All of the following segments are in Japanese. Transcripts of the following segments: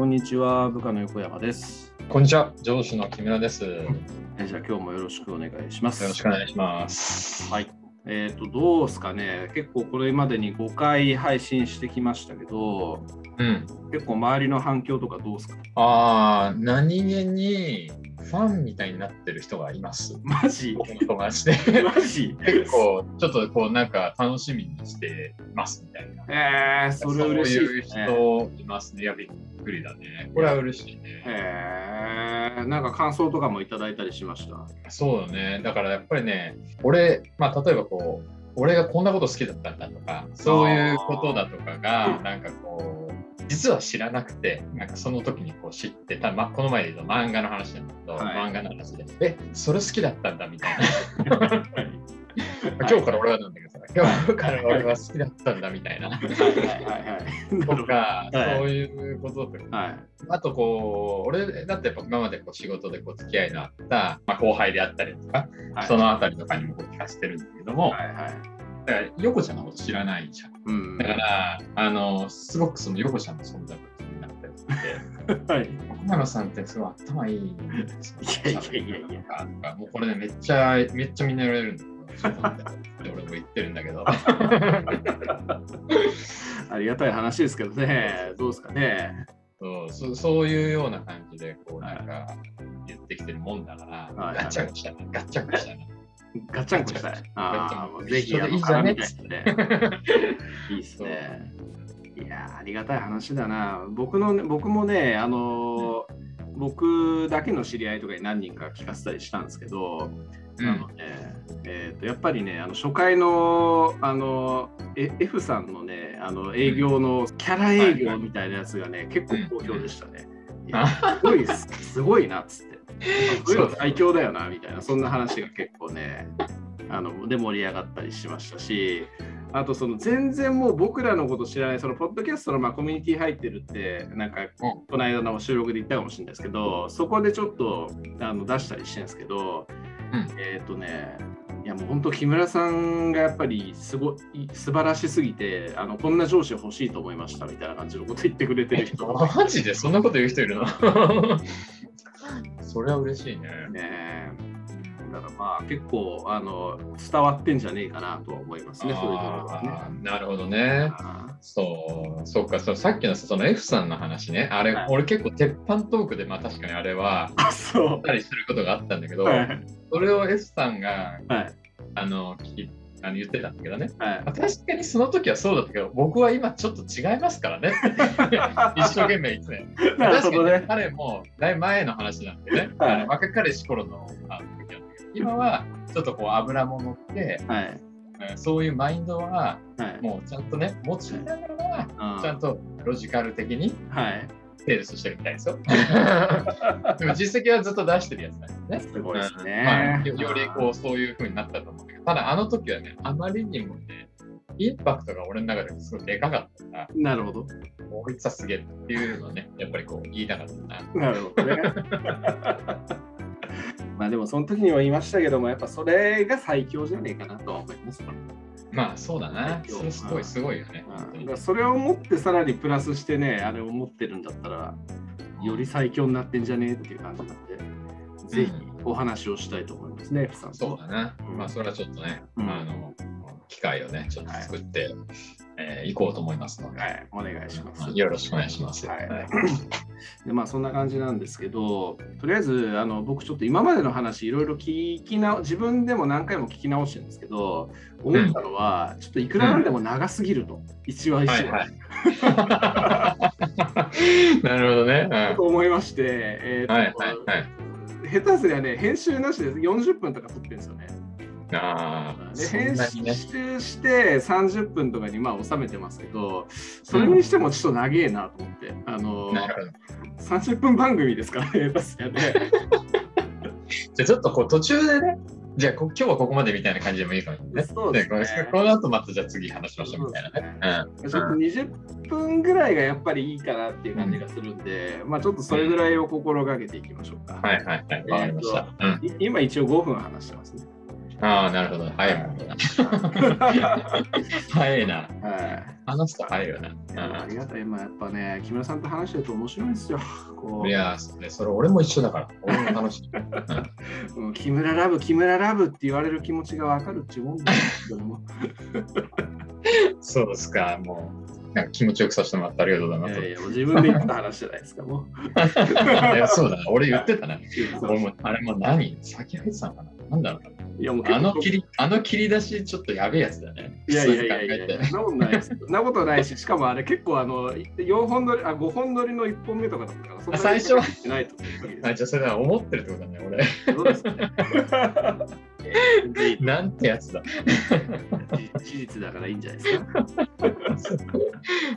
こんにちは、部下の横山です。こんにちは、上司の木村です。よえじゃあ今日もよろしくお願いします。ろしくお願いします。はい。えっ、と、どうですかね。結構これまでに5回配信してきましたけど、うん。結構周りの反響とかどうですか？ああ、何気にファンみたいになってる人がいます。マジ友達で。マジ？結構、ちょっっとこう、なんか楽しみにしてますみたいな。えー、それ嬉しいそういう。人いますね。いや、びっくりだね。これは嬉しいね。えー、なんか感想とかもいただいたりしました？そうだね。だからやっぱりね、俺、まあ、例えばこう、俺がこんなこと好きだったんだとか、そういうことだとかが、なんかこう、実は知らなくて、なんかその時にこう知ってた、ま、この前で言うと漫画の話なんだけど、はい漫画の話で、え、それ好きだったんだみたいな。今日から俺はなんだけどさ、今日から俺は好きだったんだみたいな。とか、はいそういうこととか、はい。あとこう、俺だってやっぱ今までこう仕事でこう付き合いのあった、まあ、後輩であったりとか、はいそのあたりとかにもこう聞かせてるんだけども、はいはい。だから横ちゃんのこと知らないじゃん。うん。だから、あの、すごくその横ちゃんの存在が気になったりして、はい。奥山さんってすごい頭いい。いやいやいやいやとかもうこれね、めっちゃ、めっちゃみんな言われるんだって俺も言ってるんだけど。ありがたい話ですけどね、どうですかね。そうそそういうような感じで、こうなんか言ってきてるもんだから、はいガッチャンコしたな、ガッチャンコしたな。ガッチャンコしたい。ああ、ぜひ、あの、絡みたいで すね。いいですね。いやー、ありがたい話だな。僕のね、僕もね、あのー僕だけの知り合いとかに何人か聞かせたりしたんですけど、うんあのね、えーとやっぱりね、あの初回のあのえ F さんのね、あの営業のキャラ営業みたいなやつがね、結構好評でしたね。すごいす、すごいなっつって。そういうの最強だよなみたいな、そんな話が結構ね、あので盛り上がったりしましたし、あとその全然もう僕らのこと知らない、そのポッドキャストのまあコミュニティ入ってるって、なんかこの間の収録で言ったかもしれないですけど、そこでちょっとあの出したりしてるんですけど、うん。えっ、とね、いやもう本当木村さんがやっぱりすごい素晴らしすぎてあのこんな上司欲しいと思いましたみたいな感じのこと言ってくれてる人。が マジでそんなこと言う人いるの？それは嬉しいね。ねだからまあ結構あの伝わってんじゃねえかなとは思いますね、そういうところはね。なるほどね。あそう、そうか、そうさっきのさその F さんの話ね、あれ、はい俺結構鉄板トークで、まあ確かにあれは、そたりすることがあったんだけど、う。はい。それを F さんがはい。あの聞きあの言ってたんだけどね、はい。まあ確かにその時はそうだったけど、僕は今ちょっと違いますからね。一生懸命言ってね。確かに彼もだいぶ前の話なんでね、はい。あの若かりし頃のあの時なんだけど、今はちょっとこう油も乗って、はい。うんそういうマインドははい。もうちゃんとね、持ちながら、うん。ちゃんとロジカル的にはい。セールスしてるみたいですよ。でも実績はずっと出してるやつなんですね。すごいですまあね。よよりこうそういう風になったと思うんだけど、ただあの時はね、あまりにもね、インパクトが俺の中ですごいでかかったから、なるほど。こいつはすげえっていうのをね、やっぱりこう言いたかったな。なるほどね。まあでもその時にも言いましたけども、やっぱそれが最強じゃねえかなとは思います。まあそうだな。それすごいすごいよね。うんそれを思ってさらにプラスしてね、あれを思ってるんだったら、より最強になってんじゃねえっていう感じになって、ぜひお話をしたいと思いますね、F さんと。そうだな。うんまあそれはちょっとね、うんあの、機会をね、ちょっと作って、えー行こうと思いますので、はい、お願いします。よろしくお願いします。はいはいでまあそんな感じなんですけど、とりあえずあの僕ちょっと今までの話いろいろ聞きな自分でも何回も聞き直してるんですけど、思ったのは、ちょっといくらなんでも長すぎると、一話一話、はい なるほどね。と思いまして、えーとはいはいはい。下手すりゃね、編集なしで40分とか撮ってるんですよね。うん、あ編。集して30分とかにまあ収めてますけど、それにしてもちょっと長えなと思って、あのなるほど。30分番組ですからね、下手すりゃね。じゃあちょっとこう途中でね、じゃあこ今日はここまでみたいな感じでもいいかもね。そうですねでこの後またじゃあ次話しましょうみたいなね。うんちょっと20分ぐらいがやっぱりいいかなっていう感じがするんで、まあちょっとそれぐらいを心がけていきましょうか。はいはいはい、わかりました。うんい今一応5分話してますね。ああ、なるほど。早いもんな。早いな。はい。話すと早いよな。ありがたい。まあ、やっぱね、木村さんと話してると面白いんですよ。こういや、それそれ俺も一緒だから。俺も楽しい。うん木村ラブ、木村ラブって言われる気持ちがわかるっちゅうもんだけども。そうですか。もう、なんか気持ちよくさせてもらってありがとうございます。いやいや、自分で言った話じゃないですか、も いやそうだな。俺言ってたな。う。俺もあれも何？先入ってたのかななんだろういやもうな。あの切り、あの切り出しちょっとやべえやつだね。いやいやいやいやそんなことないです。なことないし、しかもあれ結構あの4本撮り、あ5本撮りの1本目とかだったから、そんなに最初はしないとあ、じゃあそれは思ってるってことだね、俺。そうですね。なんてやつだ。事実だからいいんじゃないですか。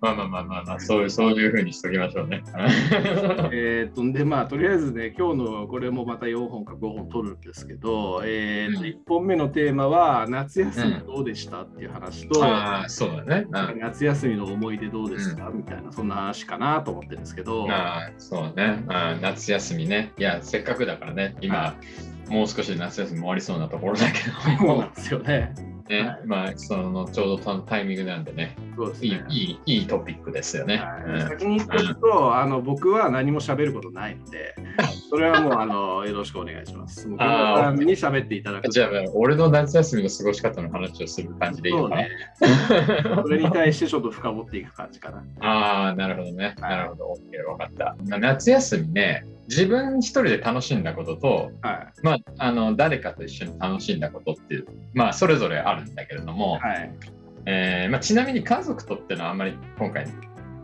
まあまあまあまあまあ、そういう、そういうふうにしときましょうね。えーっと、で、まあ、とりあえずね、今日のこれもまた4本か5本撮るんですけど、えーっと、うん1本目のテーマは、夏休みどうでしたっていう話と、ああ、そうだね。うん夏休みの思い出どうですか、みたいな、そんな話かなと思ってるんですけど、ああ、そうね。あー夏休みね。いや、せっかくだからね、今、もう少しで夏休み終わりそうなところだけどもそうなん、ですよね。ねはいまあ、そのちょうどタイミングなんでね、いいそうですね。いいいいトピックですよね。はい先に言っておくと、あの僕は何も喋ることないので、それはもうあのよろしくお願いします。もう木村さんに喋っていただく。じゃあ、俺の夏休みの過ごし方の話をする感じでいいのかな、そうね。それに対してちょっと深掘っていく感じかな。ああ、なるほどね。はいなるほど。OK、わかった。まあ夏休みね、自分一人で楽しんだことと、はまあ、あの誰かと一緒に楽しんだことっていう、まあ、それぞれあるんだけれども、い。はい。えーまあ、ちなみに家族とってのはあんまり今回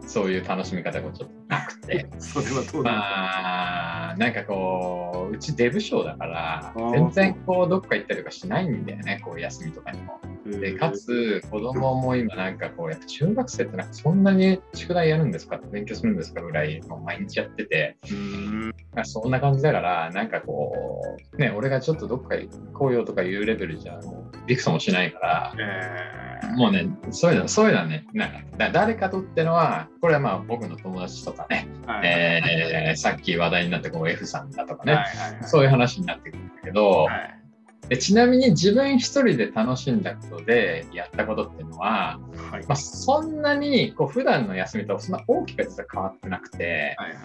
そういう楽しみ方がちょっとなくて。それはどうだまあなんかこううちデブ賞だから全然こうどっか行ったりとかしないんだよねこう休みとかにも。でかつ子供も今なんかこうやっぱ中学生ってなんかそんなに宿題やるんですか？勉強するんですか？ぐらいもう毎日やってて。ん。まあそんな感じだからなんかこうね俺がちょっとどっか行こうよとかいうレベルじゃもうびくともしないから。えー。もうね、そういうの、そういうのはね、なんか、だ誰かとってのは、これはまあ僕の友達とかね、はい。えーさっき話題になったこう F さんだとかね、はいはいはい。そういう話になってくるんだけど、はいでちなみに自分一人で楽しんだことでやったことっていうのは、はい。まあ、そんなにこう普段の休みとそんな大きく実は変わってなくて、はいはい。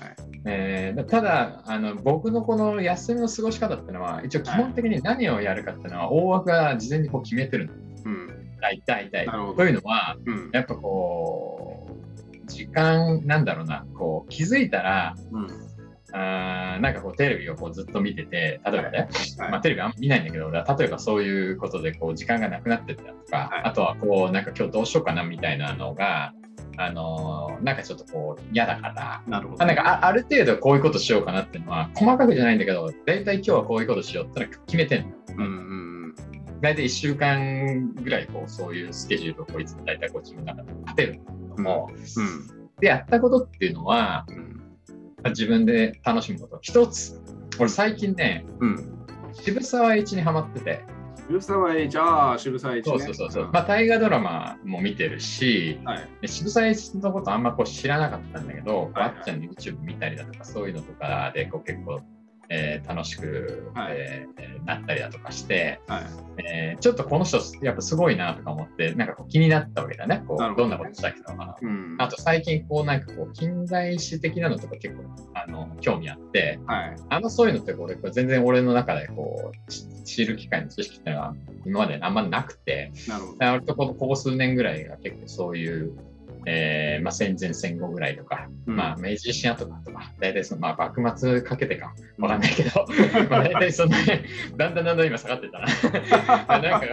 えーただあの僕のこの休みの過ごし方っていうのは一応基本的に何をやるかっていうのは大枠が事前にこう決めてるの。うん。大体大体。というのはうん。やっぱこう時間なんだろうなこう気づいたらうんあーなんかこうテレビをこうずっと見てて例えばね、はい。まあ、テレビあんま見ないんだけど例えばそういうことでこう時間がなくなってったとか、はい。あとはこうなんか今日どうしようかなみたいなのがあのーなんかちょっとこう嫌だからなるほど。あなんかあある程度こういうことしようかなっていうのは細かくじゃないんだけど大体今日はこういうことしようってのは決めてんの。うんうん大体1週間ぐらいこうそういうスケジュールをこいつ大体こう自分の中で立てるんだけども、でやったことっていうのはうんうん自分で楽しむこと。一つ俺最近ねうん。渋沢栄一にハマってて。渋沢栄一ああ渋沢栄一ね。そうそうそうそう、まあ大河ドラマも見てるしはい。で渋沢栄一のことあんまこう知らなかったんだけど、はいはい。あっちゃんの YouTube 見たりだとかそういうのとかでこう結構、えー楽しく、はい。えーなったりだとかして、はい。えーちょっとこの人やっぱすごいなとか思ってなんかこう気になったわけだね。こうどんなことした人か。なうん。あと最近こうなんかこう近代史的なのとか結構あの興味あってはい。あのそういうのってこれこれ全然俺の中でこうし知る機会の知識っていうのは今まであんまなくてなるほど。割とこのここ数年ぐらいが結構そういう、えーまあ、戦前戦後ぐらいとか、うん。まあ、明治維新後とかとか大体その、まあ、幕末かけてかわかんないけど、まあ大体そのねだんだんだんだん今下がってたな。なんか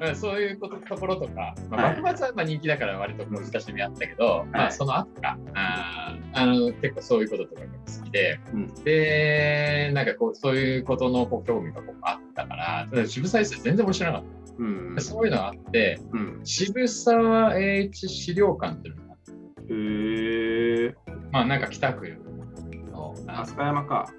まあそういうことところとか、まあ、はい。幕末はまあ人気だから割とこう親しみあったけど、まあ、その後か。あーあの結構そういうこととかが好きで、うん。でなんかこうそういうことのこう興味がこうあったから渋沢栄一全然俺知らなかった。うんそういうのがあって、うん。渋沢栄一資料館っていうのがへえまあなんか北区の、あ飛鳥山か。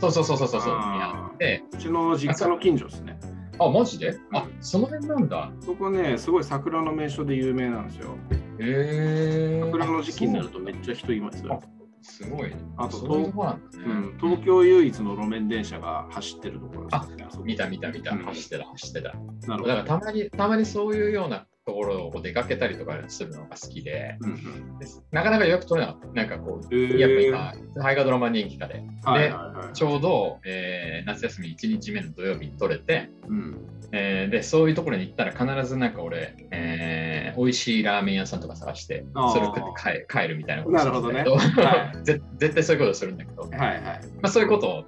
そうそうそうそうそうそう、にあって、うちの実家の近所ですね。あ、マジで？あ、その辺なんだ。そこねすごい桜の名所で有名なんですよ。へえ桜の時期になるとめっちゃ人いますよ。あすごいね。あとそういうとこなんだね。うん、東京唯一の路面電車が走ってるところあ見た見た見た、うん走ってた、走ってた。なるほど。だからたまに、たまにそういうようなところを出かけたりとかするのが好きで、うんうんでなかなか予約取れなかった。なんかこう、えーやっぱ今、大河ドラマ人気化で、はいではいはいちょうど、えー夏休み1日目の土曜日に取れて、うんえーで、そういうところに行ったら必ずなんか俺、えー美味しいラーメン屋さんとか探して、それを食って帰帰るみたいなことなるほどね。は ぜ絶対そういうことするんだけど、はいはい。まあ、そういうことを、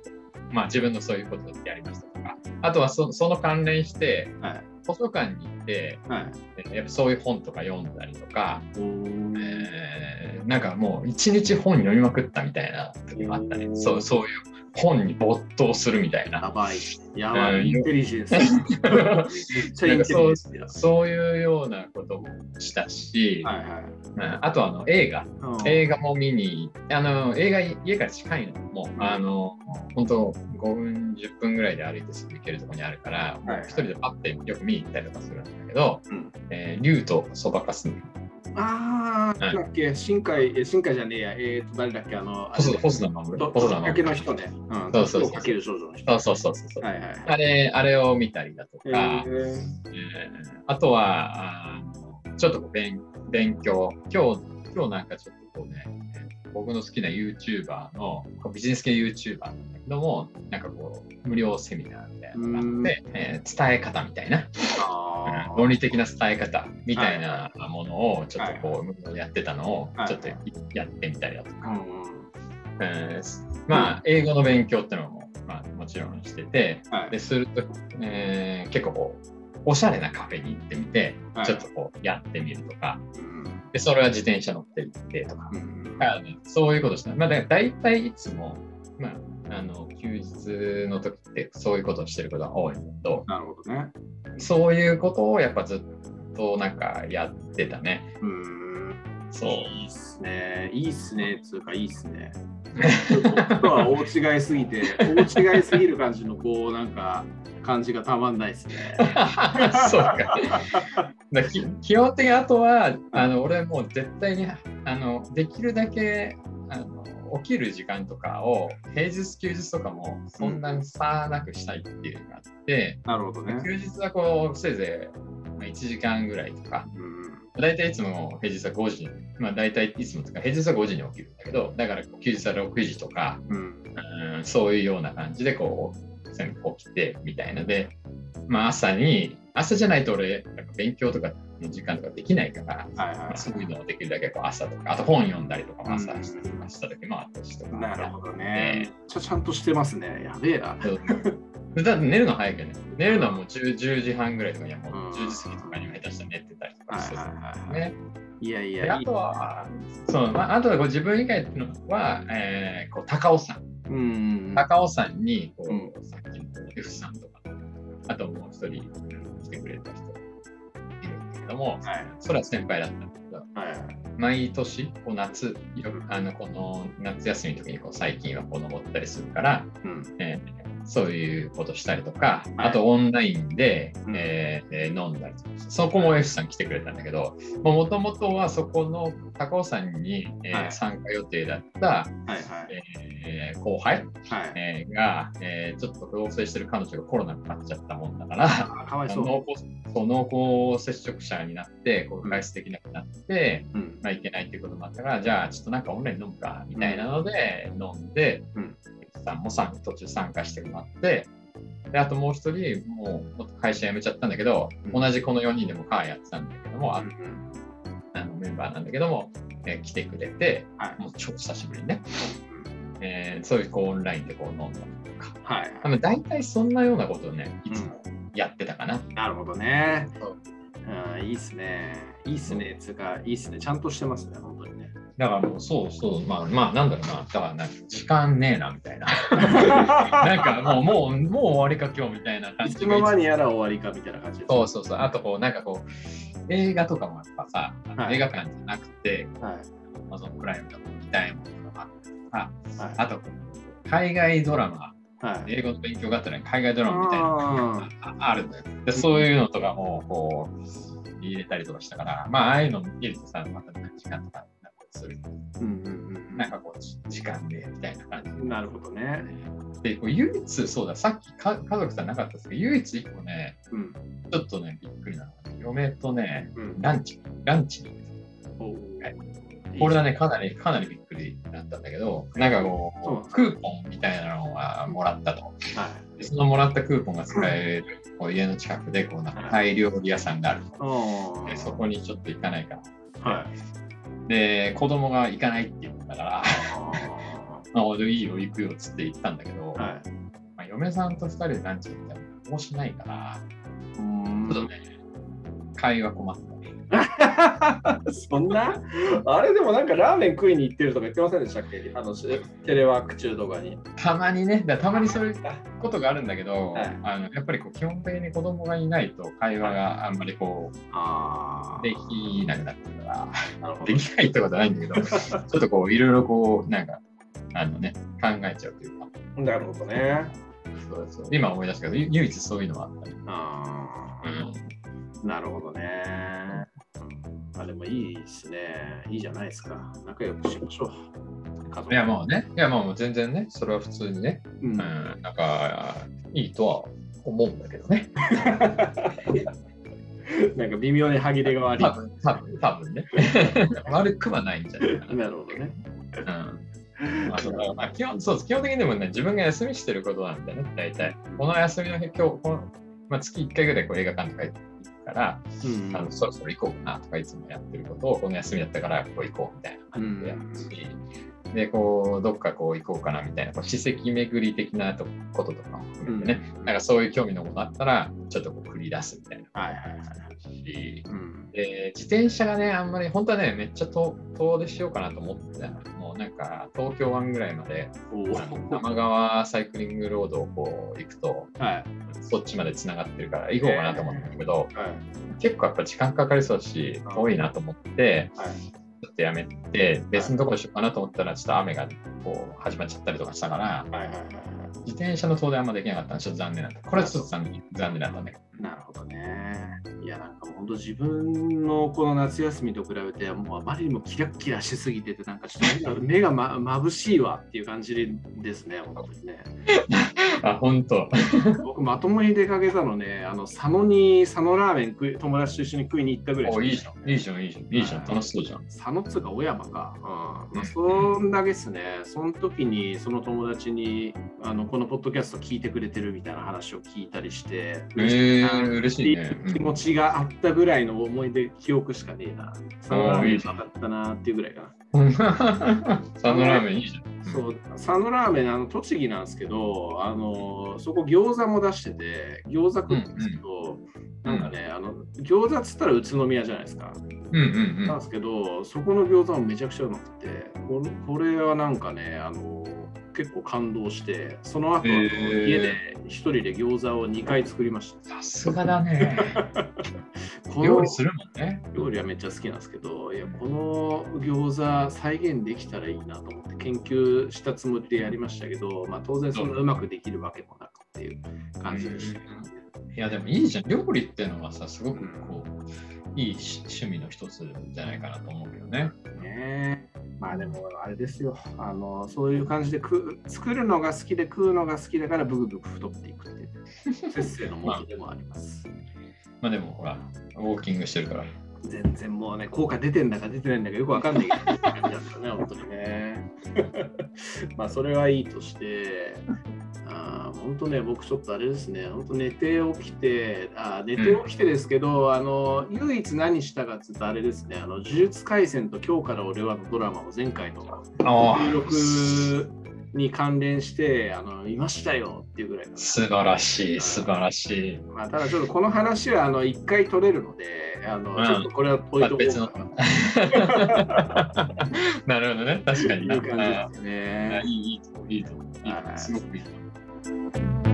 まあ、自分のそういうことでやりましたとか、あとはそその関連して、はい。図書館に行って、はい。えーやっぱそういう本とか読んだりとか、えーなんかもう一日本読みまくったみたいな時もあったねそうそういう本に没頭するみたいな。やばい。やばうんい。インテリジェンス。め。そういうようなこともしたし、はいはいうんあとあの映画、うん。映画も見に、あの映画家から近いの、もう、あの本当5分、10分ぐらいで歩いてすぐ行けるところにあるから、もう一人でパッてよく見に行ったりとかするんだけど、うんえー竜とそばかすのああ、はい。だっけ、新海、え新海じゃねえや、えーと、誰だっけ、あの、細田細田守と、細田守。の人ね。うん、そうそうそう。かける少女の人。そうそうそうそう。はいはいはい。あれ、あれを見たりだとか、えー。えーあとは、ちょっと勉勉強、今日、今日なんかちょっとこうね、えー僕の好きな YouTuber の、ビジネス系 YouTuber なんだけども、なんかこう、無料セミナーみたいなのがあって、えー伝え方みたいな、論理的な伝え方みたいなものをちょっとこう、やってたのをはい。ちょっとやってみたりだとか、ーうん。えーまあ、英語の勉強ってのも、まあ、もちろんしてて、はい。ですると、えー結構こう、おしゃれなカフェに行ってみて、はい。ちょっとこうやってみるとか、うん。でそれは自転車乗って行ってとか、うん。そういうことしてまあ、だ大体いつも、まあ、あの休日の時ってそういうことをしてることが多いんだけど、なるほどね。そういうことをやっぱずっとなんかやってたね。うん。そう。いいっすね。いいっすね。つうか、いいっすね。僕とは大違いすぎて、大違いすぎる感じの、こう、なんか、感じがたまんないですね。そうか。だき基本的にあとはあの俺もう絶対にあのできるだけあの起きる時間とかを平日休日とかもそんなに差なくしたいっていうのがあって、なるほどね。休日はこうせいぜいまあ1時間ぐらいとかうん大体いつも平日は5時にまあ大体いつもとか平日は5時に起きるんだけどだから休日は6時とか、うんうん、そういうような感じでこう全部起きてみたいので、まあ、朝に朝じゃないと俺なんか勉強とかの時間とかできないから、はいはまあそういうのをできるだけこう朝とかあと本読んだりとかも朝した時もあったしとかい。なるほどね。めっちゃちゃんとしてますね。やべえな。だって寝るの早いけどね寝るのはもう 10, 10時半ぐらいとかにはもううん10時過ぎとかには下手したら寝てたりとかしてはいはい。はいやいや、いいであとは、そう、まあ、あとはこう自分以外のは、えー、こう高尾山。うん。高尾山にこう、うさっきの F さんとか、あともう一人来てくれた人いるんだけども、はい。それは先輩だったんだけど、はい。毎年こう夏、よくあのこの夏休みの時にこう最近はこう登ったりするから、うん。えーそういうことしたりとか、はい。あとオンラインで、うん。えーえー飲んだりとかそこも F さん来てくれたんだけど、もともとはそこの高尾山に、えーはい。参加予定だった、はいはい。えー後輩、はい。えーが、えーちょっと同棲してる彼女がコロナになっちゃったもんだから、あかわいそう。濃厚そう濃厚接触者になって、こう外出できなくなって、うん。まあ、いけないっていうこともあったから、じゃあちょっとなんかオンライン飲むかみたいなので飲んで、うんさんもさん途中参加してもらって、であともう一人、もうもっと会社辞めちゃったんだけど、うん。同じこの4人でもカーやってたんだけども、あのメンバーなんだけども、えー来てくれて、はい。もう超久しぶりにね、えーそういうこうオンラインでこう飲んだりとか、はい。あの大体そんなようなことをね、いつもやってたかな。なるほどね。うんいいっすね。いいっすね。つうか、いいっすね。ちゃんとしてますね、本当にね。だからもうそうそう、まあまあなんだろうな、だからなんか時間ねえなみたいな。なんかもうもうもう終わりか今日みたいな感いつの間にやら終わりかみたいな感じ。そうそうそう。あとこうなんかこう映画とかもやっぱさ、はい映画館じゃなくて、はい。Amazon プライムとか見たいものとかあったはいりとか、あとこう海外ドラマ、はい。英語の勉強があったら海外ドラマみたいなのあがああるんだよ。でそういうのとかもこう入れたりとかしたから、まあああいうの見るとさ、また時間とかなんかする。うんうんうんなんかこう、時間でみたいな感じ。なるほどね。で、こう唯一、そうだ、さっきか家族さんなかったですけど、唯一一個ね、うん。ちょっとね、びっくりなのが、嫁とね、うん。ランチ、ランチに行くおうはいこれはね、かなり、かなりびっくりだったんだけど、なんかこそうクーポンみたいなのはもらったと。はい。でそのもらったクーポンが使える、こう家の近くで、こう、なんかタイ料理屋さんがあると。あでそこにちょっと行かないか。あ。はい。で、子供が行かないって言ったから、あ まあ、俺いいよ、行くよっつって言ったんだけど、あ。はい。まあ、嫁さんと二人でランチ行ったら面白いから、うーんちょっとね、会話困ったね。そんな？あれでもなんかラーメン食いに行ってるとか言ってませんでしたっけ？あのしテレワーク中とかに。たまにね、だたまにそういうことがあるんだけど、はい。あのやっぱりこう基本的に子供がいないと会話があんまりこあうできなくなってるから、できないってことはないんだけど、ちょっとこういろいろこう、なんか、あのね、考えちゃうというか、なるほどね。そうそう。今思い出したけど、ゆ唯一そういうのはあったね。あうん。あ。なるほどね。あでもいいですね。いいじゃないですか。仲良くしましょう。いや、もうね、いや、もう全然ね、それは普通にね、うんうん、なんか、いいとは思うんだけどね。なんか微妙に歯切れが悪い多。分、多分、多分ね。悪くはないんじゃないかな。なるほどね。うん。あまあ、基本そうです基本的にでもね、自分が休みしてることなんだよね、大体。この休みの日、今日、このまあ、月1回ぐらいこう映画館とか行くから、うんあのそろそろ行こうかなとかいつもやってることを、この休みだったからこう行こうみたいな感じでやるし、で、こう、どっかこう行こうかなみたいな、こう史跡巡り的なとこととかも含めてね、なんかそういう興味のものあったら、ちょっとこう繰り出すみたいなはいはいはい。し、うん。で、自転車がね、あんまり、本当はね、めっちゃ遠遠出しようかなと思ってたの。もうなんか、東京湾ぐらいまで、おあの玉川サイクリングロードをこう行くと、はい。そっちまでつながってるから行こうかなと思ったんだけど、はい。結構やっぱ時間かかりそうだし、遠いなと思って、はい。とやめて、別のところにしようかなと思ったら、ちょっと雨がこう始まっちゃったりとかしたから、はいはいはいは自転車の遠出あんまできなかったので、ちょっと残念だった。これはちょっと残念残念だったんだけど。い。なるほどね。いや、なんか本当自分のこの夏休みと比べて、もうあまりにもキラッキラしすぎてて、なんかちょっと目が ま眩しいわっていう感じですね、本当にね。あ、本当。僕、まともに出かけたのね、あの佐野に佐野ラーメン食い友達と一緒に食いに行ったぐらいしかおいいじゃん、いいじゃん、いいじゃん、いいじゃん、楽しそうじゃん。佐野っつうか小山か。うんまあ、そんだけですね。その時にその友達にあのこのポッドキャスト聞いてくれてるみたいな話を聞いたりして、えー、嬉しいね。気持ちがあったぐらいの思い出、記憶しかねえな。佐野ラーメンいいじゃんだったなっていうぐらいかな。うん佐野ラーメンいいじゃん。そう、佐野ラーメン、あの栃木なんですけど、あのそこ餃子も出してて、餃子食うんですけど、なんかね、あの餃子っつったら宇都宮じゃないですか。うんうんうんなんですけど、そこの餃子もめちゃくちゃうまくて、これこれはなんかね、あの結構感動して、その後、家で一人で餃子を2回作りました。さすがだね。料理するもんね。料理はめっちゃ好きなんですけど、いやこの餃子再現できたらいいなと思って研究したつもりでやりましたけど、まあ、当然そんなうまくできるわけもなくっていう感じでした。いやでもいいじゃん。料理っていうのはさ、すごくこう、いいし趣味の一つじゃないかなと思うけどね。ねまあでもあれですよあのそういう感じで食う作るのが好きで食うのが好きだからブクブク太っていくっていう節制のもとでもあります。まあでもほら、ウォーキングしてるから。全然もうね効果出てんだか出てないんだかよくわかんないけどって感じだったね本当にね。まあそれはいいとして。本当ね、僕ちょっとあれですね、本当寝て起きて、あー寝て起きてですけど、あの唯一何したかって言うとあれですね、あの呪術廻戦と今日から俺はのドラマを前回のあ収録に関連して、あのいましたよっていうぐらいの、素晴らしい、素晴らしい。まあ、ただちょっとこの話はあの1回取れるので、あのうん。ちょっとこれは置いとこうかな。なるほどね、確かにいう感じですね。い。い、いいといいとすごくいいと思う。